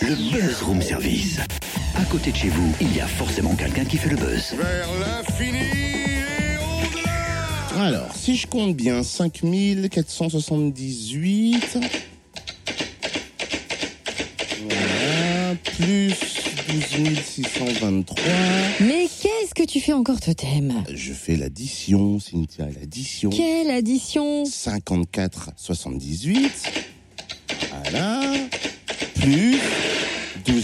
Le Buzz Room Service. À côté de chez vous, il y a forcément quelqu'un qui fait le buzz. Vers l'infini et au-delà Alors, si je compte bien, 5478. Voilà, plus 12623. Mais qu'est-ce que tu fais encore, Totem? Je fais l'addition, Cynthia, l'addition. Quelle addition? 54 78. Voilà. Plus 12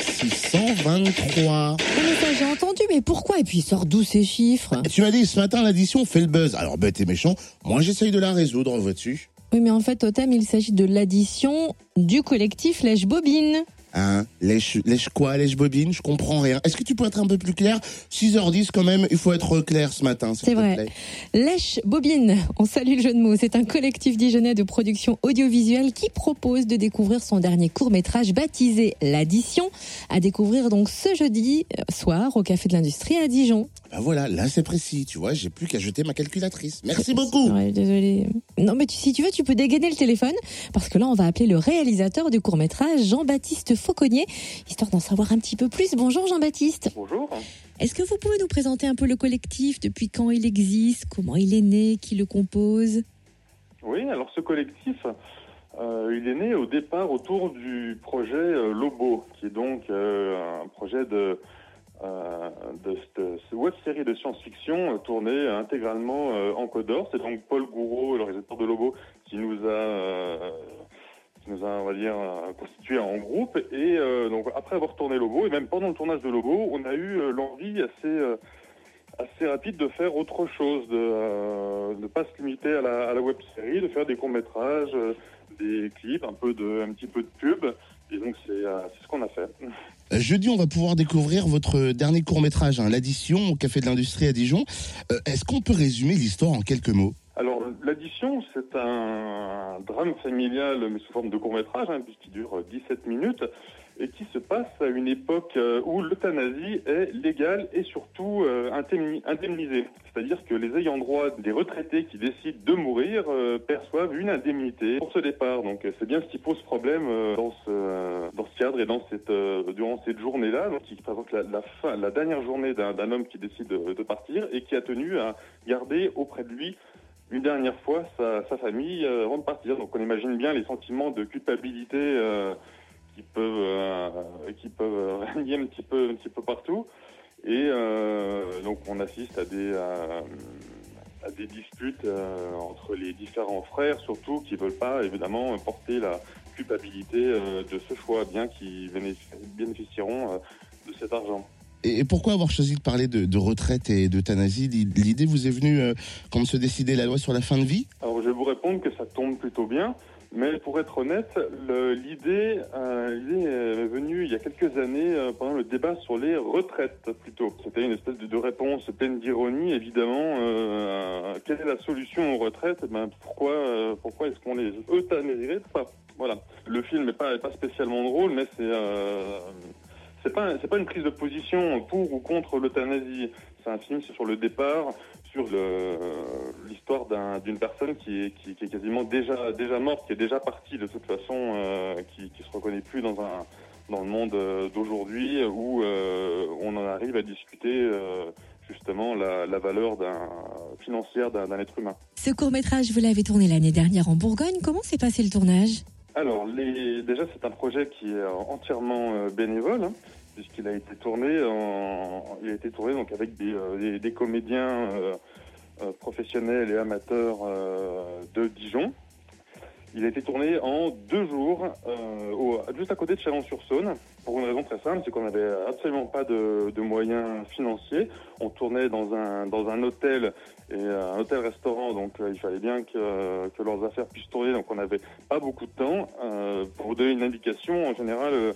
623. Oh, mais ça, j'ai entendu, mais pourquoi? Et puis, il sort d'où ces chiffres? Tu m'as dit ce matin l'addition fait le buzz. Alors bête et méchant, moi j'essaye de la résoudre, vois-tu Oui, mais en fait, Totem, il s'agit de l'addition du collectif Lèche Bobine. Hein Lèche, lèche quoi Lèche bobine Je comprends rien. Est-ce que tu peux être un peu plus clair? 6h10 quand même, il faut être clair ce matin, C'est vrai. plaît. Lèche Bobine, on salue le jeu de mots. C'est un collectif dijonnais de production audiovisuelle qui propose de découvrir son dernier court-métrage baptisé L'Addition, à découvrir donc ce jeudi euh, soir au Café de l'Industrie à Dijon. Ben voilà, là c'est précis, tu vois, j'ai plus qu'à jeter ma calculatrice. Merci beaucoup. Ouais, désolé. Non, mais tu- si tu veux, tu peux dégainer le téléphone parce que là, on va appeler le réalisateur du court-métrage, Jean-Baptiste Fauconnier, histoire d'en savoir un petit peu plus. Bonjour Jean-Baptiste. Bonjour. Est-ce que vous pouvez nous présenter un peu le collectif, depuis quand il existe, comment il est né, qui le compose? Oui, alors ce collectif, euh, il est né au départ autour du projet euh, Lobo, qui est donc euh, un projet de, de cette web série de science-fiction euh, tournée intégralement euh, en Codor. C'est donc Paul Gouraud, le réalisateur de Lobo, qui nous a, euh, nous a, on va dire, euh, constitué en groupe. Et euh, donc après avoir tourné Lobo, et même pendant le tournage de Lobo, on a eu euh, l'envie assez euh, assez rapide de faire autre chose, de euh, ne pas se limiter à la, à la web série, de faire des courts métrages, des clips, un peu de, un petit peu de pub. Et donc c'est euh, c'est ce qu'on a fait. Euh, Jeudi, on va pouvoir découvrir votre dernier court-métrage, hein, l'addition au Café de l'Industrie à Dijon. Euh, Est-ce qu'on peut résumer l'histoire en quelques mots? L'addition, c'est un, drame familial, mais sous forme de court métrage, hein, puisqu'il dure 17 minutes, et qui se passe à une époque euh, où l'euthanasie est légale et surtout euh, indemni- indemnisée. C'est-à-dire que les ayants droit des retraités qui décident de mourir euh, perçoivent une indemnité pour ce départ. Donc euh, c'est bien ce qui pose problème euh, dans ce euh, cadre et dans cette euh, durant cette journée-là, qui présente la, fin, la dernière journée d'un homme qui décide de, de partir et qui a tenu à garder auprès de lui une dernière fois sa, famille euh, avant de partir. Donc on imagine bien les sentiments de culpabilité euh, qui peuvent euh, qui peuvent régner un petit peu un peu partout. Et donc on assiste à des disputes entre les différents frères, surtout qui veulent pas évidemment porter la culpabilité de ce choix, bien qu'ils bénéfic- bénéficieront de cet argent. Et, pourquoi avoir choisi de parler de, retraite et d'euthanasie L'idée vous est venue euh, quand se décidait la loi sur la fin de vie? Alors je vais vous répondre que ça tombe plutôt bien, mais pour être honnête, euh, l'idée est venue il y a quelques années euh, pendant le débat sur les retraites plutôt. C'était une espèce de, réponse pleine d'ironie évidemment. Quelle est la solution aux retraites? Eh ben, Pourquoi, pourquoi est-ce qu'on les euthanasierait Voilà. Le film n'est pas, spécialement drôle, mais c'est c'est pas pas une prise de position pour ou contre l'euthanasie. C'est un film sur le départ, sur l'histoire d'un- d'une personne qui est, quasiment déjà déjà morte, qui est déjà partie de toute façon, euh, qui qui se reconnaît plus dans un dans le monde euh, d'aujourd'hui où euh, on en arrive à discuter justement la, valeur financière d'un être humain. Ce court-métrage, vous l'avez tourné l'année dernière en Bourgogne. Comment s'est passé le tournage? Alors, déjà, c'est un projet qui est entièrement euh, bénévole, hein, puisqu'il a été tourné, il avec des, euh, comédiens euh, euh, professionnels et amateurs euh, de Dijon. Il a été tourné en deux jours, euh, juste à côté de Chalon-sur-Saône, pour une raison très simple, c'est qu'on n'avait absolument pas de, moyens financiers. On tournait dans un, dans un hôtel et euh, un hôtel-restaurant, donc euh, il fallait bien que, que leurs affaires puissent tourner, donc on n'avait pas beaucoup de temps. Pour vous donner une indication, en général,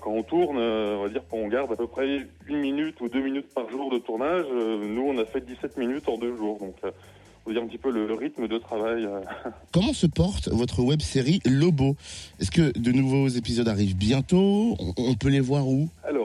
quand on tourne, on va dire qu'on garde à peu près une minute ou deux minutes par jour de tournage. Nous, on a fait 17 minutes en deux jours, donc dire un petit peu le, le rythme de travail. euh. Comment se porte votre web série Lobo? Est-ce que de nouveaux épisodes arrivent bientôt? On, on peut les voir où? Alors,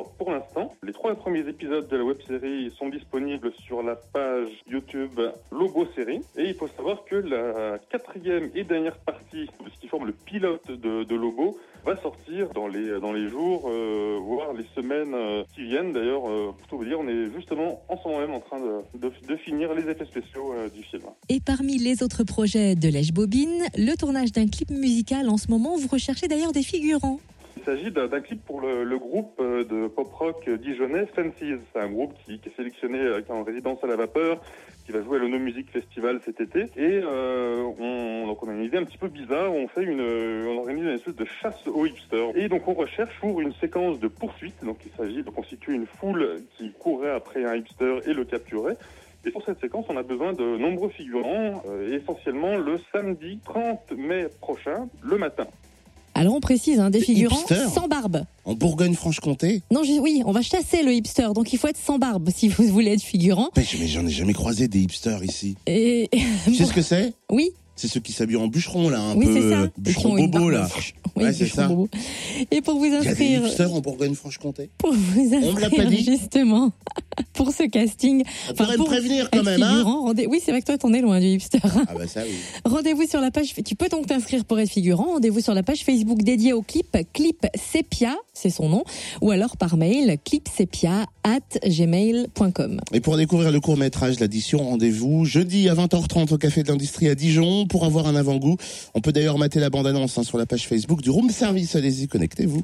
trois premiers épisodes de la web-série sont disponibles sur la page YouTube Lobo Série. Et il faut savoir que la quatrième et dernière partie ce qui forme le pilote de, Lobo va sortir dans les, dans les jours, euh, voire les semaines euh, qui viennent. D'ailleurs, euh, pour tout vous dire, on est justement en ce moment même en train de, de, de finir les effets spéciaux du film. Et parmi les autres projets de Lèche Bobine, le tournage d'un clip musical en ce moment, vous recherchez d'ailleurs des figurants. Il s'agit d'un clip pour le, groupe euh, de pop-rock dijonnais Fancies. C'est un groupe qui, qui est sélectionné euh, qui est en résidence à la vapeur, qui va jouer à l'Ono Music Festival cet été. Et euh, on, a une idée un petit peu bizarre. On fait une, on organise une espèce de chasse aux hipsters. Et donc on recherche pour une séquence de poursuite. Donc il s'agit de constituer une foule qui courrait après un hipster et le capturait. Et pour cette séquence, on a besoin de nombreux figurants, essentiellement le samedi 30 mai prochain, le matin. Alors on précise, hein, des Des figurants hipsters sans barbe. En Bourgogne-Franche-Comté Non, je- oui, on va chasser le hipster, donc il faut être sans barbe si vous voulez être figurant. Mais mais j'en ai jamais croisé des hipsters ici. Et Tu sais ce que c'est? Oui, C'est ceux qui s'habillent en bûcheron, là, un oui, peu c'est ça. euh, bûcheron bobo, là. Oui, Ouais, c'est ça. bobo. Et pour vous Il y a des inscrire, hipsters en Bourgogne-Franche-Comté. pour vous On me l'a pas inscrire dit. justement pour ce casting, On Enfin, pourrait pour prévenir quand même, hein rendez- oui, c'est vrai que toi t'en es loin du hipster. Ah bah ça oui. Rendez-vous sur la page. Tu peux donc t'inscrire pour être figurant. Rendez-vous sur la page Facebook dédiée au clip, clip Sepia, c'est son nom, ou alors par mail clipsepia at gmail.com. Et pour découvrir le court-métrage L'Addition, rendez-vous jeudi à 20h30 au Café de l'Industrie à Dijon pour avoir un avant-goût. On peut d'ailleurs mater la bande-annonce hein, sur la page Facebook du Room Service. Allez-y, connectez-vous.